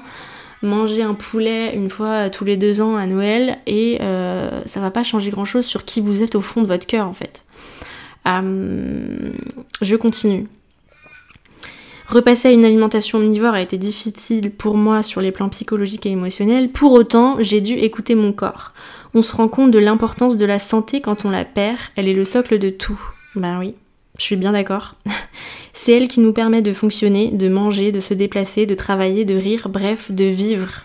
manger un poulet une fois tous les deux ans à Noël et ça va pas changer grand chose sur qui vous êtes au fond de votre cœur en fait. Euh, je continue. Repasser à une alimentation omnivore a été difficile pour moi sur les plans psychologiques et émotionnels. Pour autant, j'ai dû écouter mon corps. On se rend compte de l'importance de la santé quand on la perd. Elle est le socle de tout. Ben oui, je suis bien d'accord. C'est elle qui nous permet de fonctionner, de manger, de se déplacer, de travailler, de rire, bref, de vivre.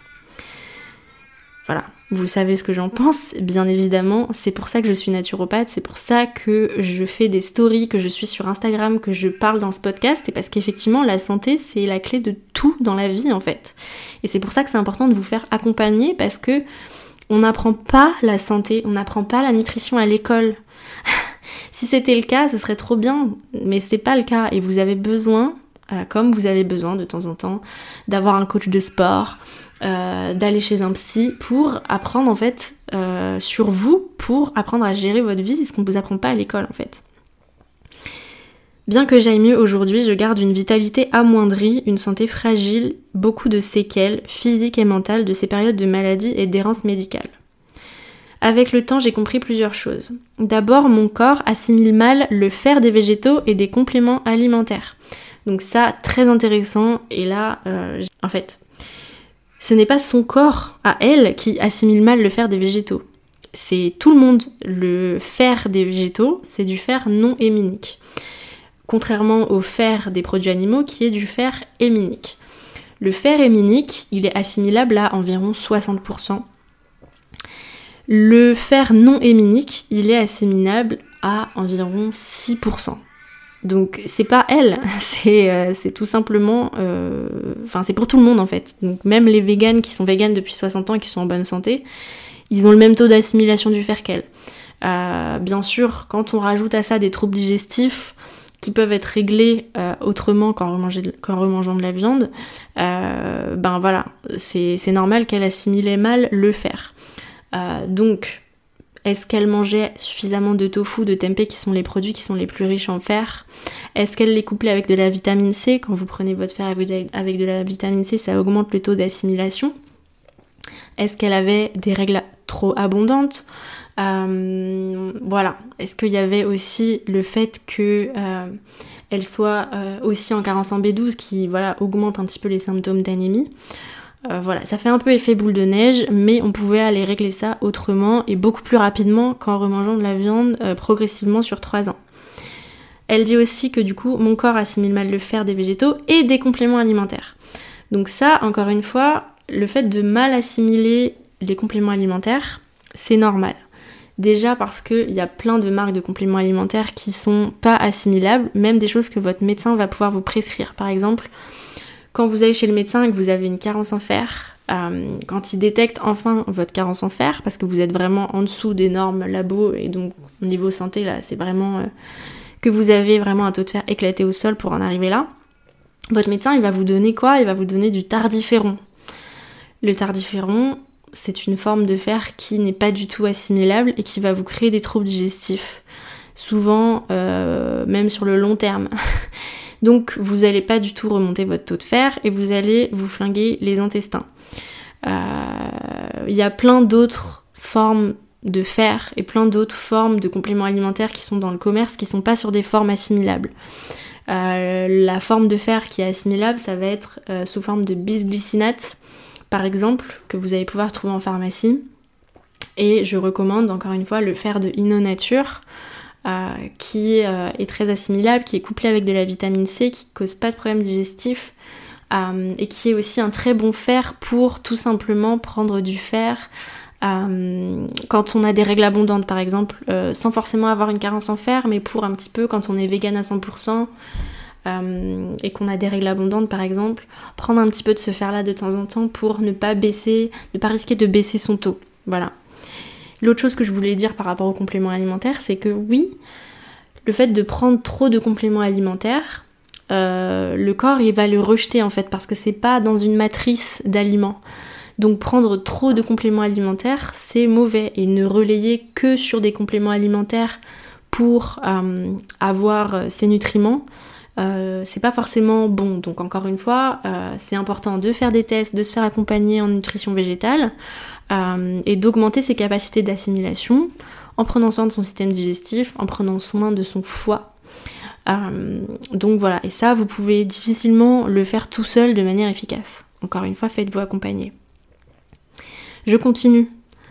Voilà, vous savez ce que j'en pense, bien évidemment. C'est pour ça que je suis naturopathe, c'est pour ça que je fais des stories, que je suis sur Instagram, que je parle dans ce podcast, et parce qu'effectivement, la santé, c'est la clé de tout dans la vie, en fait. Et c'est pour ça que c'est important de vous faire accompagner, parce que on n'apprend pas la santé, on n'apprend pas la nutrition à l'école. Si c'était le cas, ce serait trop bien, mais c'est pas le cas et vous avez besoin, euh, comme vous avez besoin de temps en temps, d'avoir un coach de sport, euh, d'aller chez un psy pour apprendre en fait euh, sur vous, pour apprendre à gérer votre vie, ce qu'on ne vous apprend pas à l'école en fait. Bien que j'aille mieux aujourd'hui, je garde une vitalité amoindrie, une santé fragile, beaucoup de séquelles physiques et mentales de ces périodes de maladie et d'errance médicale. Avec le temps, j'ai compris plusieurs choses. D'abord, mon corps assimile mal le fer des végétaux et des compléments alimentaires. Donc ça, très intéressant. Et là, euh, en fait, ce n'est pas son corps à elle qui assimile mal le fer des végétaux. C'est tout le monde. Le fer des végétaux, c'est du fer non héminique. Contrairement au fer des produits animaux qui est du fer héminique. Le fer héminique, il est assimilable à environ 60%. Le fer non héminique, il est assimilable à environ 6%. Donc c'est pas elle, euh, c'est tout simplement, euh, enfin c'est pour tout le monde en fait. Donc même les véganes qui sont véganes depuis 60 ans et qui sont en bonne santé, ils ont le même taux d'assimilation du fer qu'elle. Euh, bien sûr, quand on rajoute à ça des troubles digestifs qui peuvent être réglés autrement qu'en remangeant de la viande, ben voilà, c'est normal qu'elle assimilait mal le fer. donc est-ce qu'elle mangeait suffisamment de tofu, de tempeh qui sont les produits qui sont les plus riches en fer? Est-ce qu'elle les couplait avec de la vitamine C? Quand vous prenez votre fer avec de la vitamine C, ça augmente le taux d'assimilation. Est-ce qu'elle avait des règles trop abondantes? Euh, Voilà. Est-ce qu'il y avait aussi le fait que euh, elle soit euh, aussi en carence en B12 qui voilà augmente un petit peu les symptômes d'anémie? Euh, voilà, ça fait un peu effet boule de neige, mais on pouvait aller régler ça autrement et beaucoup plus rapidement qu'en remangeant de la viande euh, progressivement sur 3 ans. Elle dit aussi que du coup, mon corps assimile mal le fer des végétaux et des compléments alimentaires. Donc ça, encore une fois, le fait de mal assimiler les compléments alimentaires, c'est normal. Déjà parce qu'il y a plein de marques de compléments alimentaires qui sont pas assimilables, même des choses que votre médecin va pouvoir vous prescrire. Par exemple, quand vous allez chez le médecin et que vous avez une carence en fer, euh, quand il détecte enfin votre carence en fer, parce que vous êtes vraiment en dessous des normes labo et donc au niveau santé là, c'est vraiment euh, que vous avez vraiment un taux de fer éclaté au sol pour en arriver là. Votre médecin, il va vous donner quoi? Il va vous donner du tardiféron. Le tardiféron, c'est une forme de fer qui n'est pas du tout assimilable et qui va vous créer des troubles digestifs. Souvent, euh, même sur le long terme. Donc vous n'allez pas du tout remonter votre taux de fer et vous allez vous flinguer les intestins. Il euh, y a plein d'autres formes de fer et plein d'autres formes de compléments alimentaires qui sont dans le commerce qui sont pas sur des formes assimilables. Euh, la forme de fer qui est assimilable, ça va être euh, sous forme de bisglycinate, par exemple, que vous allez pouvoir trouver en pharmacie. Et je recommande encore une fois le fer de InnoNature. Euh, qui euh, est très assimilable, qui est couplé avec de la vitamine C, qui cause pas de problèmes digestifs euh, et qui est aussi un très bon fer pour tout simplement prendre du fer quand on a des règles abondantes par exemple, sans forcément avoir une carence en fer, mais pour un petit peu quand on est vegan à 100%. et qu'on a des règles abondantes par exemple, prendre un petit peu de ce fer là de temps en temps pour ne pas baisser, ne pas risquer de baisser son taux. Voilà. L'autre chose que je voulais dire par rapport aux compléments alimentaires, c'est que oui, le fait de prendre trop de compléments alimentaires, euh, le corps il va le rejeter en fait parce que c'est pas dans une matrice d'aliments. Donc prendre trop de compléments alimentaires, c'est mauvais et ne relayer que sur des compléments alimentaires pour euh, avoir euh, ces nutriments, c'est pas forcément bon. Donc encore une fois, c'est important de faire des tests, de se faire accompagner en nutrition végétale. Euh, et d'augmenter ses capacités d'assimilation en prenant soin de son système digestif, en prenant soin de son foie. Euh, donc voilà, et ça, vous pouvez difficilement le faire tout seul de manière efficace. Encore une fois, faites-vous accompagner. Je continue,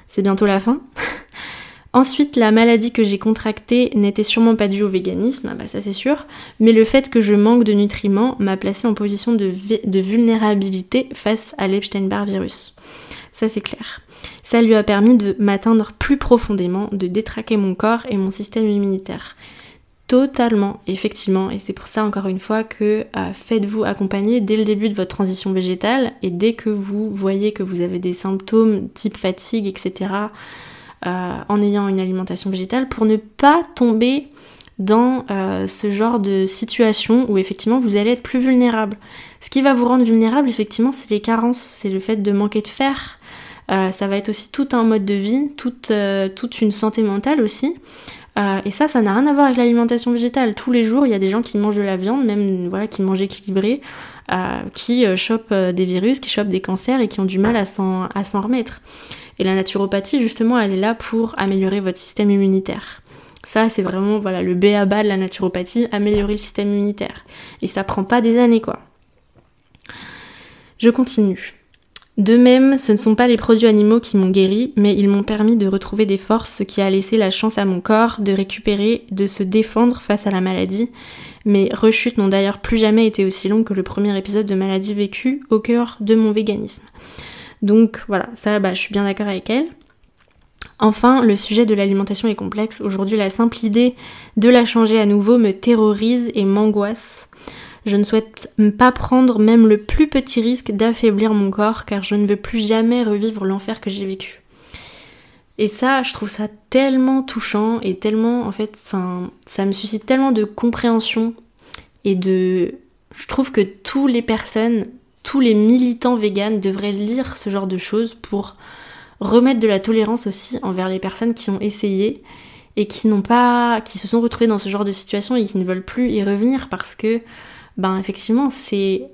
c'est bientôt la fin. Ensuite, la maladie que j'ai contractée n'était sûrement pas due au véganisme, ah bah ça c'est sûr, mais le fait que je manque de nutriments m'a placé en position de, de vulnérabilité face à l'Epstein-Barr virus. Ça c'est clair. Ça lui a permis de m'atteindre plus profondément, de détraquer mon corps et mon système immunitaire. Totalement, effectivement, et c'est pour ça encore une fois que euh, faites-vous accompagner dès le début de votre transition végétale et dès que vous voyez que vous avez des symptômes type fatigue, etc., euh, en ayant une alimentation végétale, pour ne pas tomber dans euh, ce genre de situation où effectivement vous allez être plus vulnérable. Ce qui va vous rendre vulnérable, effectivement, c'est les carences, c'est le fait de manquer de fer. Euh, ça va être aussi tout un mode de vie, toute, euh, une santé mentale aussi. et ça, ça n'a rien à voir avec l'alimentation végétale. Tous les jours, il y a des gens qui mangent de la viande, même voilà, qui mangent équilibré, qui chopent des virus, qui chopent des cancers et qui ont du mal à s'en remettre. Et la naturopathie, justement, elle est là pour améliorer votre système immunitaire. Ça, c'est vraiment voilà, le B à bas de la naturopathie, améliorer le système immunitaire. Et ça prend pas des années, quoi. Je continue. De même, ce ne sont pas les produits animaux qui m'ont guéri, mais ils m'ont permis de retrouver des forces, ce qui a laissé la chance à mon corps de récupérer, de se défendre face à la maladie. Mes rechutes n'ont d'ailleurs plus jamais été aussi longues que le premier épisode de maladie vécue au cœur de mon véganisme. Donc voilà, ça bah, je suis bien d'accord avec elle. Enfin, le sujet de l'alimentation est complexe. Aujourd'hui, la simple idée de la changer à nouveau me terrorise et m'angoisse. Je ne souhaite pas prendre même le plus petit risque d'affaiblir mon corps car je ne veux plus jamais revivre l'enfer que j'ai vécu. Et ça, je trouve ça tellement touchant et tellement, en fait, enfin, ça me suscite tellement de compréhension et de... Je trouve que toutes les personnes, tous les militants véganes devraient lire ce genre de choses pour remettre de la tolérance aussi envers les personnes qui ont essayé et qui n'ont pas, qui se sont retrouvées dans ce genre de situation et qui ne veulent plus y revenir parce que, ben effectivement, c'est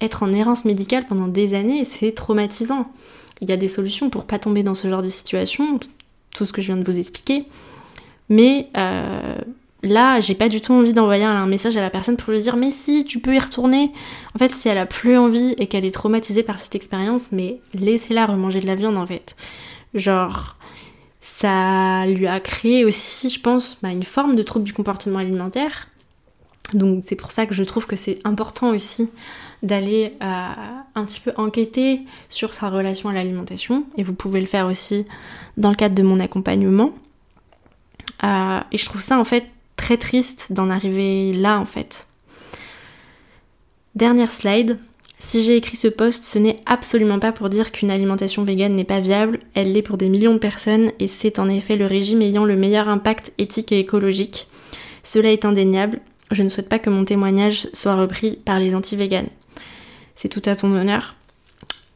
être en errance médicale pendant des années, c'est traumatisant. Il y a des solutions pour pas tomber dans ce genre de situation, tout ce que je viens de vous expliquer, mais euh, là, j'ai pas du tout envie d'envoyer un message à la personne pour lui dire mais si tu peux y retourner. En fait, si elle a plus envie et qu'elle est traumatisée par cette expérience, mais laissez-la remanger de la viande en fait. Genre, ça lui a créé aussi, je pense, bah, une forme de trouble du comportement alimentaire. Donc c'est pour ça que je trouve que c'est important aussi d'aller euh, un petit peu enquêter sur sa relation à l'alimentation. Et vous pouvez le faire aussi dans le cadre de mon accompagnement. Euh, et je trouve ça en fait très triste d'en arriver là en fait. Dernière slide. Si j'ai écrit ce post, ce n'est absolument pas pour dire qu'une alimentation végane n'est pas viable, elle l'est pour des millions de personnes et c'est en effet le régime ayant le meilleur impact éthique et écologique. Cela est indéniable, je ne souhaite pas que mon témoignage soit repris par les anti-véganes. C'est tout à ton honneur.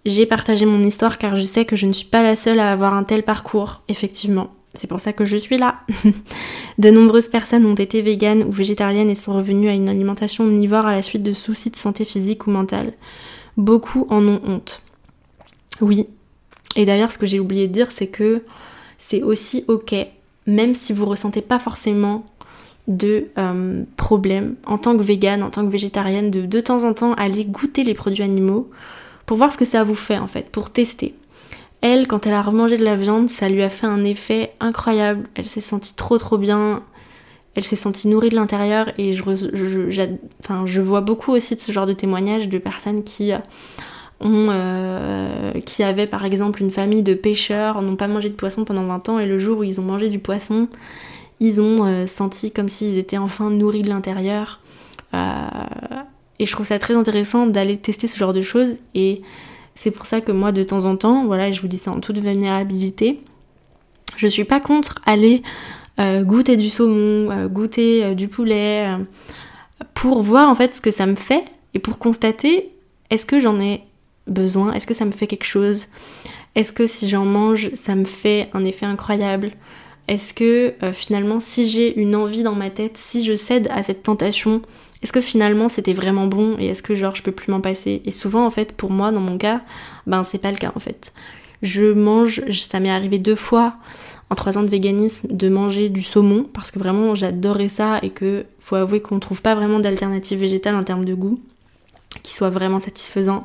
J'ai partagé mon histoire car je sais que je ne suis pas la seule à avoir un tel parcours, effectivement. C'est pour ça que je suis là. de nombreuses personnes ont été véganes ou végétariennes et sont revenues à une alimentation omnivore à la suite de soucis de santé physique ou mentale. Beaucoup en ont honte. Oui. Et d'ailleurs, ce que j'ai oublié de dire, c'est que c'est aussi ok, même si vous ressentez pas forcément de euh, problème en tant que végane, en tant que végétarienne, de de temps en temps aller goûter les produits animaux pour voir ce que ça vous fait en fait, pour tester. Elle, quand elle a remangé de la viande, ça lui a fait un effet incroyable. Elle s'est sentie trop trop bien. Elle s'est sentie nourrie de l'intérieur et je, vois beaucoup aussi de ce genre de témoignages de personnes qui ont, euh, qui avaient par exemple une famille de pêcheurs, n'ont pas mangé de poisson pendant 20 ans et le jour où ils ont mangé du poisson, ils ont euh, senti comme s'ils étaient enfin nourris de l'intérieur. Euh, et je trouve ça très intéressant d'aller tester ce genre de choses. Et c'est pour ça que moi, de temps en temps, voilà, je vous dis ça en toute vulnérabilité, je suis pas contre aller euh, goûter du saumon, goûter du poulet, pour voir en fait ce que ça me fait et pour constater est-ce que j'en ai besoin, est-ce que ça me fait quelque chose, est-ce que si j'en mange, ça me fait un effet incroyable, est-ce que finalement si j'ai une envie dans ma tête, si je cède à cette tentation, est-ce que finalement c'était vraiment bon et est-ce que genre je peux plus m'en passer? Et souvent en fait pour moi dans mon cas, ben c'est pas le cas en fait. Je mange, ça m'est arrivé deux fois en trois ans de véganisme de manger du saumon parce que vraiment j'adorais ça et que faut avouer qu'on trouve pas vraiment d'alternative végétale en termes de goût qui soit vraiment satisfaisant.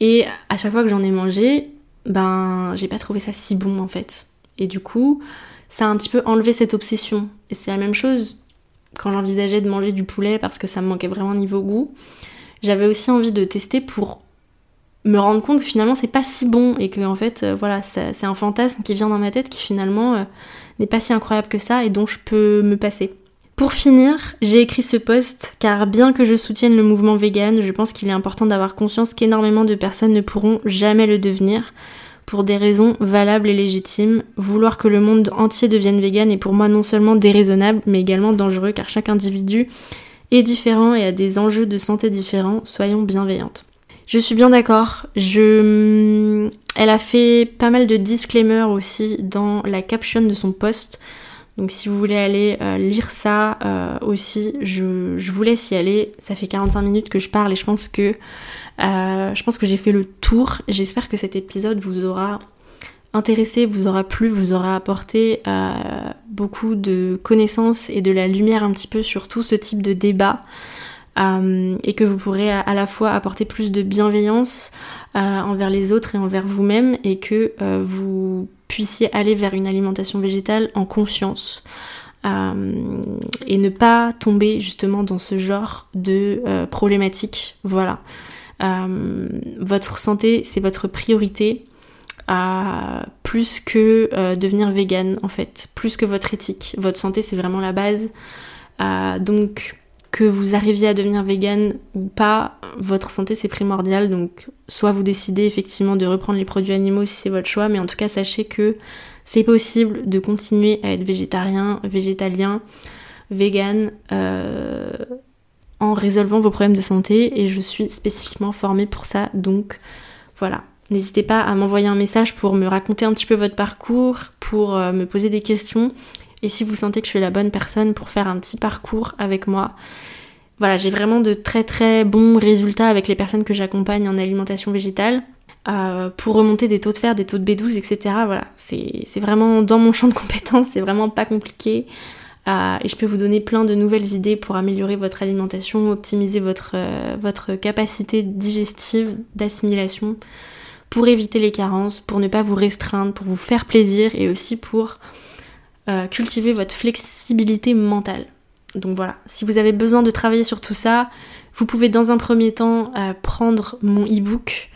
Et à chaque fois que j'en ai mangé, ben j'ai pas trouvé ça si bon en fait. Et du coup, ça a un petit peu enlevé cette obsession. Et c'est la même chose quand j'envisageais de manger du poulet parce que ça me manquait vraiment niveau goût, j'avais aussi envie de tester pour me rendre compte que finalement c'est pas si bon et que en fait euh, voilà c'est un fantasme qui vient dans ma tête qui finalement euh, n'est pas si incroyable que ça et dont je peux me passer. Pour finir, j'ai écrit ce post car bien que je soutienne le mouvement vegan, je pense qu'il est important d'avoir conscience qu'énormément de personnes ne pourront jamais le devenir. Pour des raisons valables et légitimes. Vouloir que le monde entier devienne vegan est pour moi non seulement déraisonnable, mais également dangereux car chaque individu est différent et a des enjeux de santé différents. Soyons bienveillantes. Je suis bien d'accord. Je... Elle a fait pas mal de disclaimers aussi dans la caption de son post. Donc si vous voulez aller euh, lire ça euh, aussi, je, je, vous laisse y aller. Ça fait 45 minutes que je parle et je pense que euh, je pense que j'ai fait le tour. J'espère que cet épisode vous aura intéressé, vous aura plu, vous aura apporté beaucoup de connaissances et de la lumière un petit peu sur tout ce type de débat. et que vous pourrez à, la fois apporter plus de bienveillance envers les autres et envers vous-même et que vous puissiez aller vers une alimentation végétale en conscience. Euh, et ne pas tomber justement dans ce genre de euh, problématique. Voilà. Euh, votre santé, c'est votre priorité, plus que devenir vegan en fait, plus que votre éthique. Votre santé, c'est vraiment la base. donc, que vous arriviez à devenir vegan ou pas, votre santé c'est primordial. Donc soit vous décidez effectivement de reprendre les produits animaux si c'est votre choix, mais en tout cas sachez que c'est possible de continuer à être végétarien, végétalien, vegan euh, en résolvant vos problèmes de santé et je suis spécifiquement formée pour ça. Donc voilà. N'hésitez pas à m'envoyer un message pour me raconter un petit peu votre parcours, pour euh, me poser des questions et si vous sentez que je suis la bonne personne pour faire un petit parcours avec moi. Voilà, j'ai vraiment de très très bons résultats avec les personnes que j'accompagne en alimentation végétale. Euh, pour remonter des taux de fer, des taux de B12, etc. Voilà, c'est vraiment dans mon champ de compétences, c'est vraiment pas compliqué. Euh, et je peux vous donner plein de nouvelles idées pour améliorer votre alimentation, optimiser votre, euh, votre capacité digestive, d'assimilation, pour éviter les carences, pour ne pas vous restreindre, pour vous faire plaisir et aussi pour euh, cultiver votre flexibilité mentale. Donc voilà, si vous avez besoin de travailler sur tout ça, vous pouvez dans un premier temps prendre mon e-book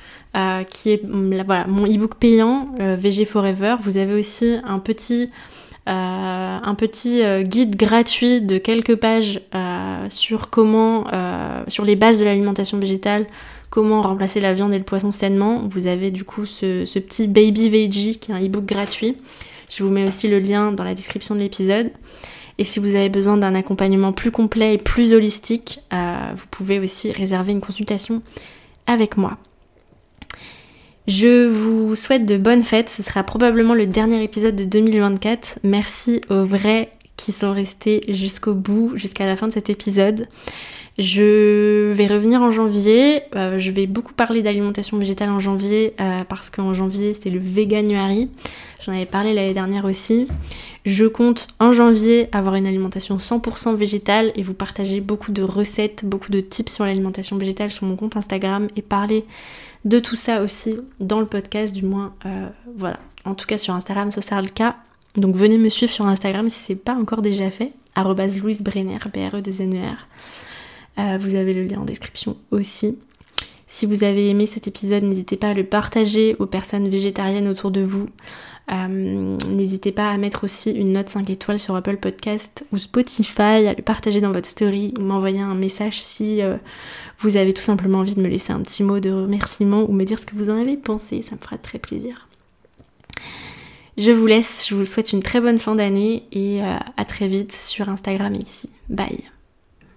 qui est mm, voilà, mon e-book payant, VG Forever. Vous avez aussi un petit, un petit guide gratuit de quelques pages sur comment, sur les bases de l'alimentation végétale, comment remplacer la viande et le poisson sainement. Vous avez du coup ce, petit Baby Veggie qui est un e-book gratuit. Je vous mets aussi le lien dans la description de l'épisode. Et si vous avez besoin d'un accompagnement plus complet et plus holistique, euh, vous pouvez aussi réserver une consultation avec moi. Je vous souhaite de bonnes fêtes, ce sera probablement le dernier épisode de 2024. Merci aux vrais qui sont restés jusqu'au bout, jusqu'à la fin de cet épisode. Je vais revenir en janvier. Euh, je vais beaucoup parler d'alimentation végétale en janvier euh, parce qu'en janvier c'est le Veganuary. J'en avais parlé l'année dernière aussi. Je compte en janvier avoir une alimentation 100% végétale et vous partager beaucoup de recettes, beaucoup de tips sur l'alimentation végétale sur mon compte Instagram et parler de tout ça aussi dans le podcast, du moins euh, voilà. En tout cas sur Instagram, ce sera le cas. Donc venez me suivre sur Instagram si c'est pas encore déjà fait. Louise Brenner, B-R-E-2-N-E-R. Euh, vous avez le lien en description aussi. Si vous avez aimé cet épisode, n'hésitez pas à le partager aux personnes végétariennes autour de vous. Euh, n'hésitez pas à mettre aussi une note 5 étoiles sur Apple Podcast ou Spotify, à le partager dans votre story ou m'envoyer un message si euh, vous avez tout simplement envie de me laisser un petit mot de remerciement ou me dire ce que vous en avez pensé, ça me fera très plaisir. Je vous laisse, je vous souhaite une très bonne fin d'année et à très vite sur Instagram ici. Bye